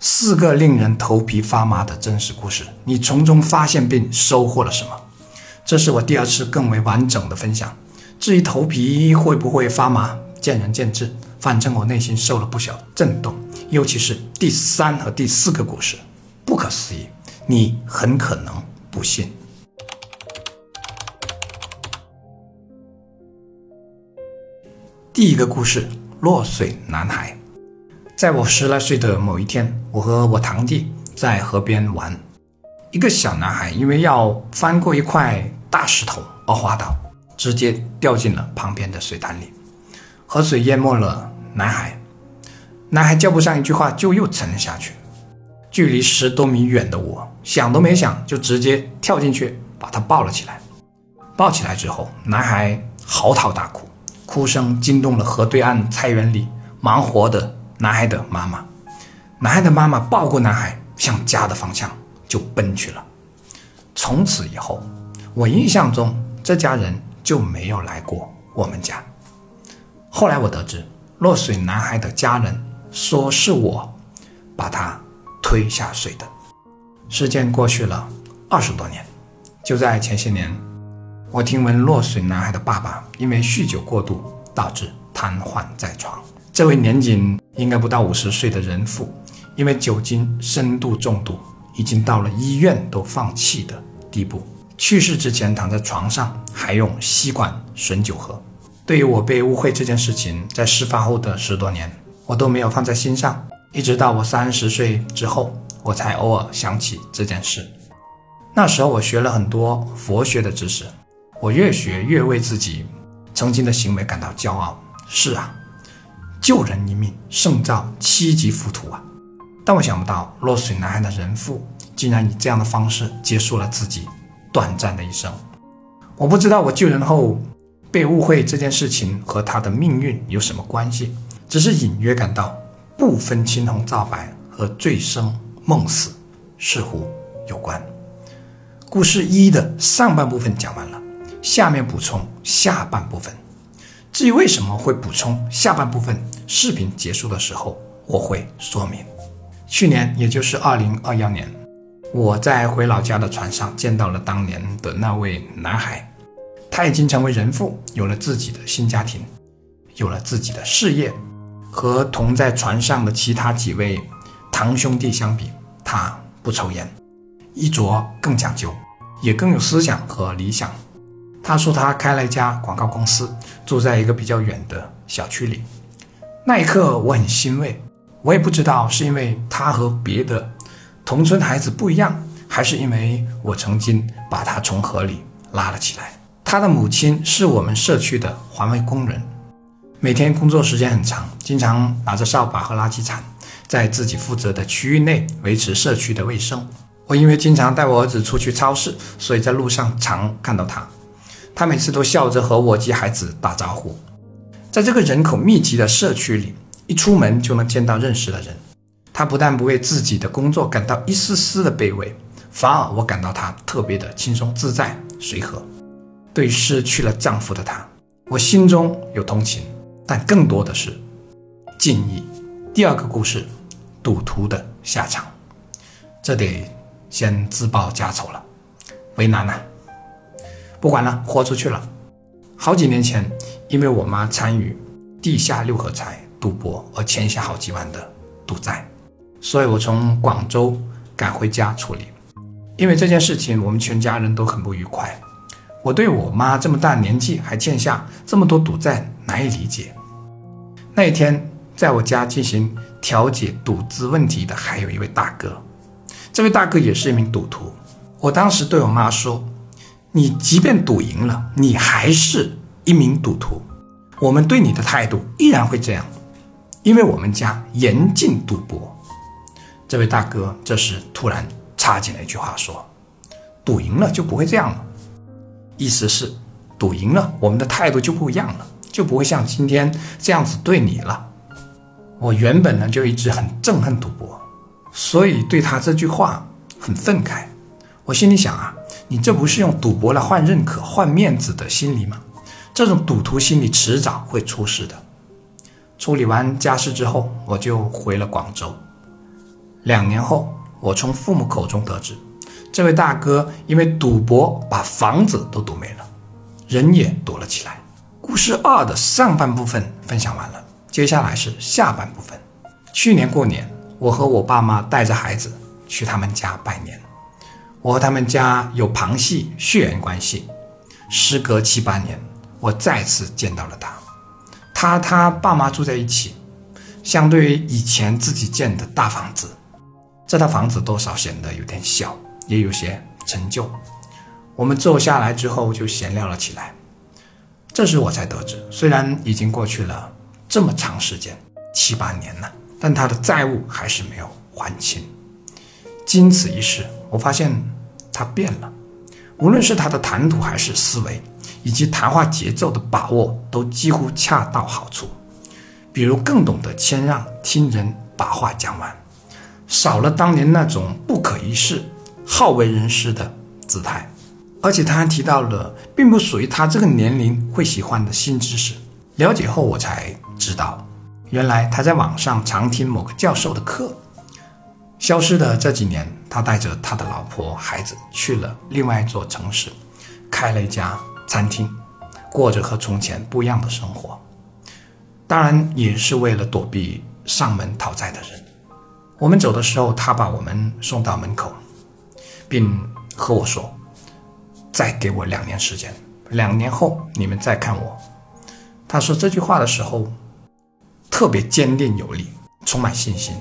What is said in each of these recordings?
四个令人头皮发麻的真实故事，你从中发现并收获了什么？这是我第二次更为完整的分享。至于头皮会不会发麻，见仁见智。反正我内心受了不小震动，尤其是第三和第四个故事，不可思议，你很可能不信。第一个故事：落水男孩。在我十来岁的某一天，我和我堂弟在河边玩，一个小男孩因为要翻过一块大石头而滑倒，直接掉进了旁边的水潭里，河水淹没了男孩，男孩叫不上一句话就又沉了下去。距离十多米远的我想都没想就直接跳进去把他抱了起来。抱起来之后，男孩嚎啕大哭，哭声惊动了河对岸菜园里忙活的。男孩的妈妈，男孩的妈妈抱过男孩，向家的方向就奔去了。从此以后，我印象中这家人就没有来过我们家。后来我得知，落水男孩的家人说是我把他推下水的。时间过去了二十多年，就在前些年，我听闻落水男孩的爸爸因为酗酒过度，导致瘫痪在床。这位年仅应该不到五十岁的人妇，因为酒精深度中毒，已经到了医院都放弃的地步。去世之前躺在床上，还用吸管吮酒喝。对于我被误会这件事情，在事发后的十多年，我都没有放在心上。一直到我三十岁之后，我才偶尔想起这件事。那时候我学了很多佛学的知识，我越学越为自己曾经的行为感到骄傲。是啊。救人一命胜造七级浮屠啊！但我想不到落水男孩的人父竟然以这样的方式结束了自己短暂的一生。我不知道我救人后被误会这件事情和他的命运有什么关系，只是隐约感到不分青红皂白和醉生梦死似乎有关。故事一的上半部分讲完了，下面补充下半部分。至于为什么会补充下半部分，视频结束的时候我会说明。去年，也就是二零二一年，我在回老家的船上见到了当年的那位男孩，他已经成为人父，有了自己的新家庭，有了自己的事业。和同在船上的其他几位堂兄弟相比，他不抽烟，衣着更讲究，也更有思想和理想。他说他开了一家广告公司，住在一个比较远的小区里。那一刻我很欣慰，我也不知道是因为他和别的同村孩子不一样，还是因为我曾经把他从河里拉了起来。他的母亲是我们社区的环卫工人，每天工作时间很长，经常拿着扫把和垃圾铲，在自己负责的区域内维持社区的卫生。我因为经常带我儿子出去超市，所以在路上常看到他。他每次都笑着和我及孩子打招呼，在这个人口密集的社区里，一出门就能见到认识的人。他不但不为自己的工作感到一丝丝的卑微，反而我感到他特别的轻松自在、随和。对失去了丈夫的她，我心中有同情，但更多的是敬意。第二个故事，赌徒的下场，这得先自报家丑了，为难呐。不管了，豁出去了。好几年前，因为我妈参与地下六合彩赌博而欠下好几万的赌债，所以我从广州赶回家处理。因为这件事情，我们全家人都很不愉快。我对我妈这么大年纪还欠下这么多赌债难以理解。那一天，在我家进行调解赌资问题的还有一位大哥，这位大哥也是一名赌徒。我当时对我妈说。你即便赌赢了，你还是一名赌徒。我们对你的态度依然会这样，因为我们家严禁赌博。这位大哥这时突然插进来一句话说：“赌赢了就不会这样了。”意思是赌赢了，我们的态度就不一样了，就不会像今天这样子对你了。我原本呢就一直很憎恨赌博，所以对他这句话很愤慨。我心里想啊。你这不是用赌博来换认可、换面子的心理吗？这种赌徒心理迟早会出事的。处理完家事之后，我就回了广州。两年后，我从父母口中得知，这位大哥因为赌博把房子都赌没了，人也躲了起来。故事二的上半部分分享完了，接下来是下半部分。去年过年，我和我爸妈带着孩子去他们家拜年。我和他们家有旁系血缘关系，时隔七八年，我再次见到了他。他他爸妈住在一起，相对于以前自己建的大房子，这套房子多少显得有点小，也有些陈旧。我们坐下来之后就闲聊了起来。这时我才得知，虽然已经过去了这么长时间，七八年了，但他的债务还是没有还清。经此一事，我发现他变了，无论是他的谈吐还是思维，以及谈话节奏的把握，都几乎恰到好处。比如更懂得谦让，听人把话讲完，少了当年那种不可一世、好为人师的姿态。而且他还提到了并不属于他这个年龄会喜欢的新知识。了解后，我才知道，原来他在网上常听某个教授的课。消失的这几年，他带着他的老婆孩子去了另外一座城市，开了一家餐厅，过着和从前不一样的生活。当然，也是为了躲避上门讨债的人。我们走的时候，他把我们送到门口，并和我说：“再给我两年时间，两年后你们再看我。”他说这句话的时候，特别坚定有力，充满信心。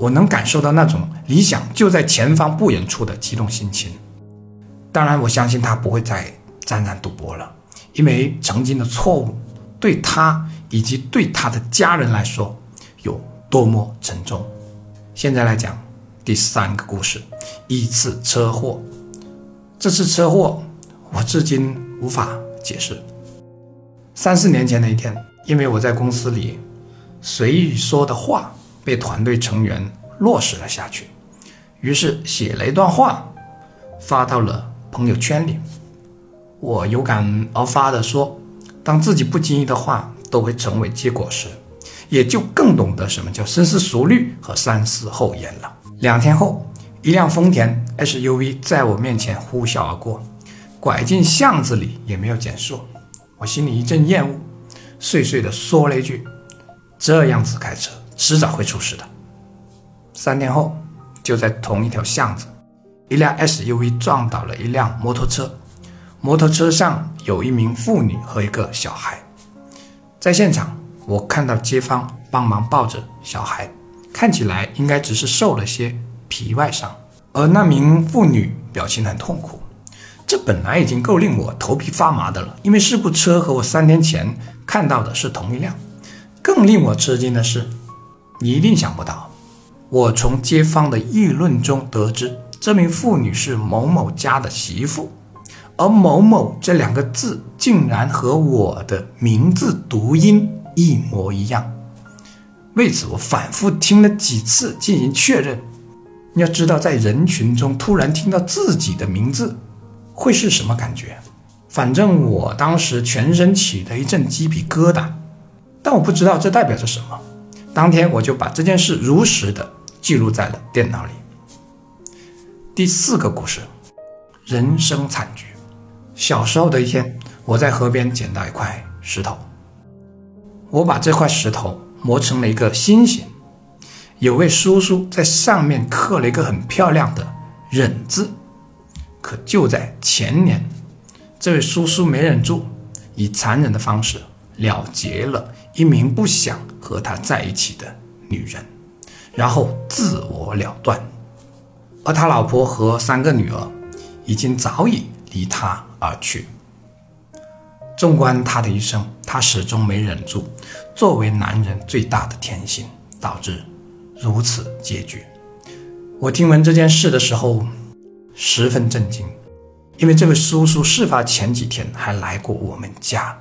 我能感受到那种理想就在前方不远处的激动心情。当然，我相信他不会再沾染赌博了，因为曾经的错误对他以及对他的家人来说有多么沉重。现在来讲第三个故事：一次车祸。这次车祸我至今无法解释。三四年前的一天，因为我在公司里随意说的话。被团队成员落实了下去，于是写了一段话，发到了朋友圈里。我有感而发的说：“当自己不经意的话都会成为结果时，也就更懂得什么叫深思熟虑和三思后言了。”两天后，一辆丰田 SUV 在我面前呼啸而过，拐进巷子里也没有减速。我心里一阵厌恶，碎碎的说了一句：“这样子开车。”迟早会出事的。三天后，就在同一条巷子，一辆 SUV 撞倒了一辆摩托车，摩托车上有一名妇女和一个小孩。在现场，我看到街坊帮忙抱着小孩，看起来应该只是受了些皮外伤，而那名妇女表情很痛苦。这本来已经够令我头皮发麻的了，因为事故车和我三天前看到的是同一辆。更令我吃惊的是。你一定想不到，我从街坊的议论中得知，这名妇女是某某家的媳妇，而某某这两个字竟然和我的名字读音一模一样。为此，我反复听了几次进行确认。你要知道，在人群中突然听到自己的名字，会是什么感觉？反正我当时全身起了一阵鸡皮疙瘩，但我不知道这代表着什么。当天我就把这件事如实的记录在了电脑里。第四个故事，人生惨剧。小时候的一天，我在河边捡到一块石头，我把这块石头磨成了一个心形。有位叔叔在上面刻了一个很漂亮的“忍”字，可就在前年，这位叔叔没忍住，以残忍的方式了结了。一名不想和他在一起的女人，然后自我了断，而他老婆和三个女儿已经早已离他而去。纵观他的一生，他始终没忍住作为男人最大的天性，导致如此结局。我听闻这件事的时候十分震惊，因为这位叔叔事发前几天还来过我们家。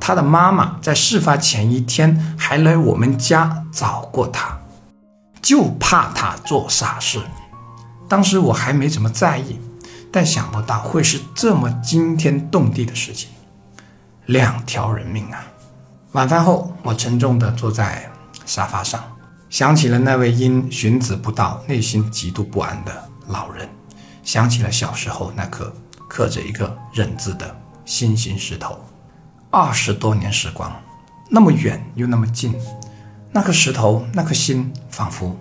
他的妈妈在事发前一天还来我们家找过他，就怕他做傻事。当时我还没怎么在意，但想不到会是这么惊天动地的事情。两条人命啊！晚饭后，我沉重地坐在沙发上，想起了那位因寻子不到、内心极度不安的老人，想起了小时候那颗刻着一个“忍”字的心形石头。二十多年时光，那么远又那么近，那颗石头，那颗心，仿佛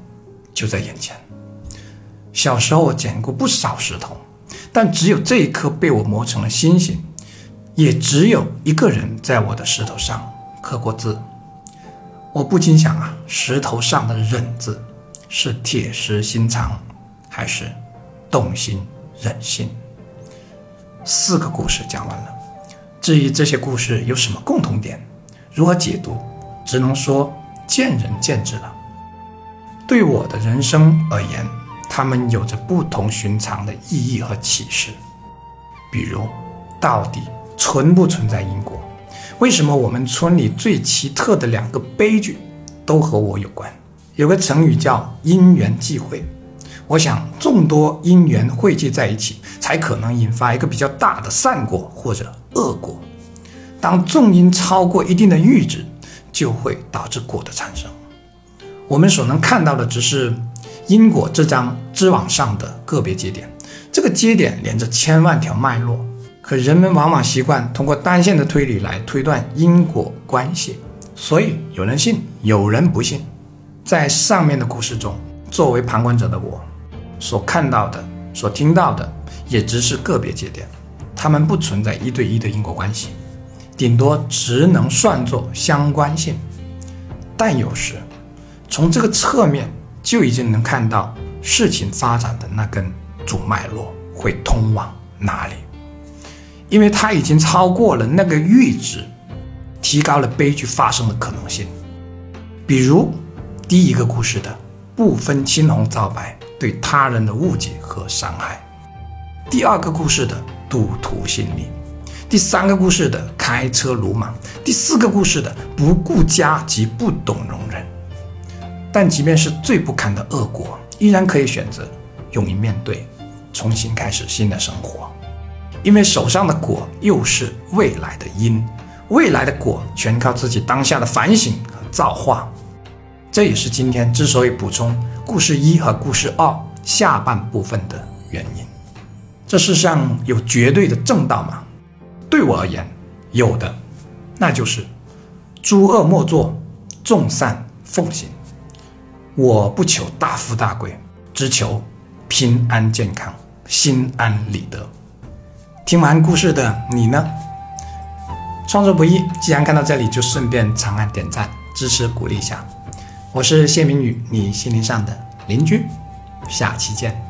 就在眼前。小时候我捡过不少石头，但只有这一颗被我磨成了星星，也只有一个人在我的石头上刻过字。我不禁想啊，石头上的“忍”字，是铁石心肠，还是动心忍性？四个故事讲完了，至于这些故事有什么共同点，如何解读，只能说见仁见智了。对我的人生而言，他们有着不同寻常的意义和启示。比如，到底存不存在因果？为什么我们村里最奇特的两个悲剧都和我有关？有个成语叫“因缘际会”，我想众多因缘汇聚在一起，才可能引发一个比较大的善果或者恶果。当众因超过一定的阈值，就会导致果的产生。我们所能看到的只是因果这张织网上的个别节点，这个节点连着千万条脉络。可人们往往习惯通过单线的推理来推断因果关系，所以有人信，有人不信。在上面的故事中，作为旁观者的我，所看到的、所听到的，也只是个别节点，它们不存在一对一的因果关系，顶多只能算作相关性。但有时，从这个侧面就已经能看到事情发展的那根主脉络会通往哪里。因为它已经超过了那个阈值，提高了悲剧发生的可能性。比如，第一个故事的不分青红皂白对他人的误解和伤害；第二个故事的赌徒心理；第三个故事的开车鲁莽；第四个故事的不顾家及不懂容忍。但即便是最不堪的恶果，依然可以选择勇于面对，重新开始新的生活。因为手上的果又是未来的因，未来的果全靠自己当下的反省和造化。这也是今天之所以补充故事一和故事二下半部分的原因。这世上有绝对的正道吗？对我而言，有的，那就是诸恶莫作，众善奉行。我不求大富大贵，只求平安健康，心安理得。听完故事的你呢？创作不易，既然看到这里，就顺便长按点赞支持鼓励一下。我是谢明宇，你心灵上的邻居，下期见。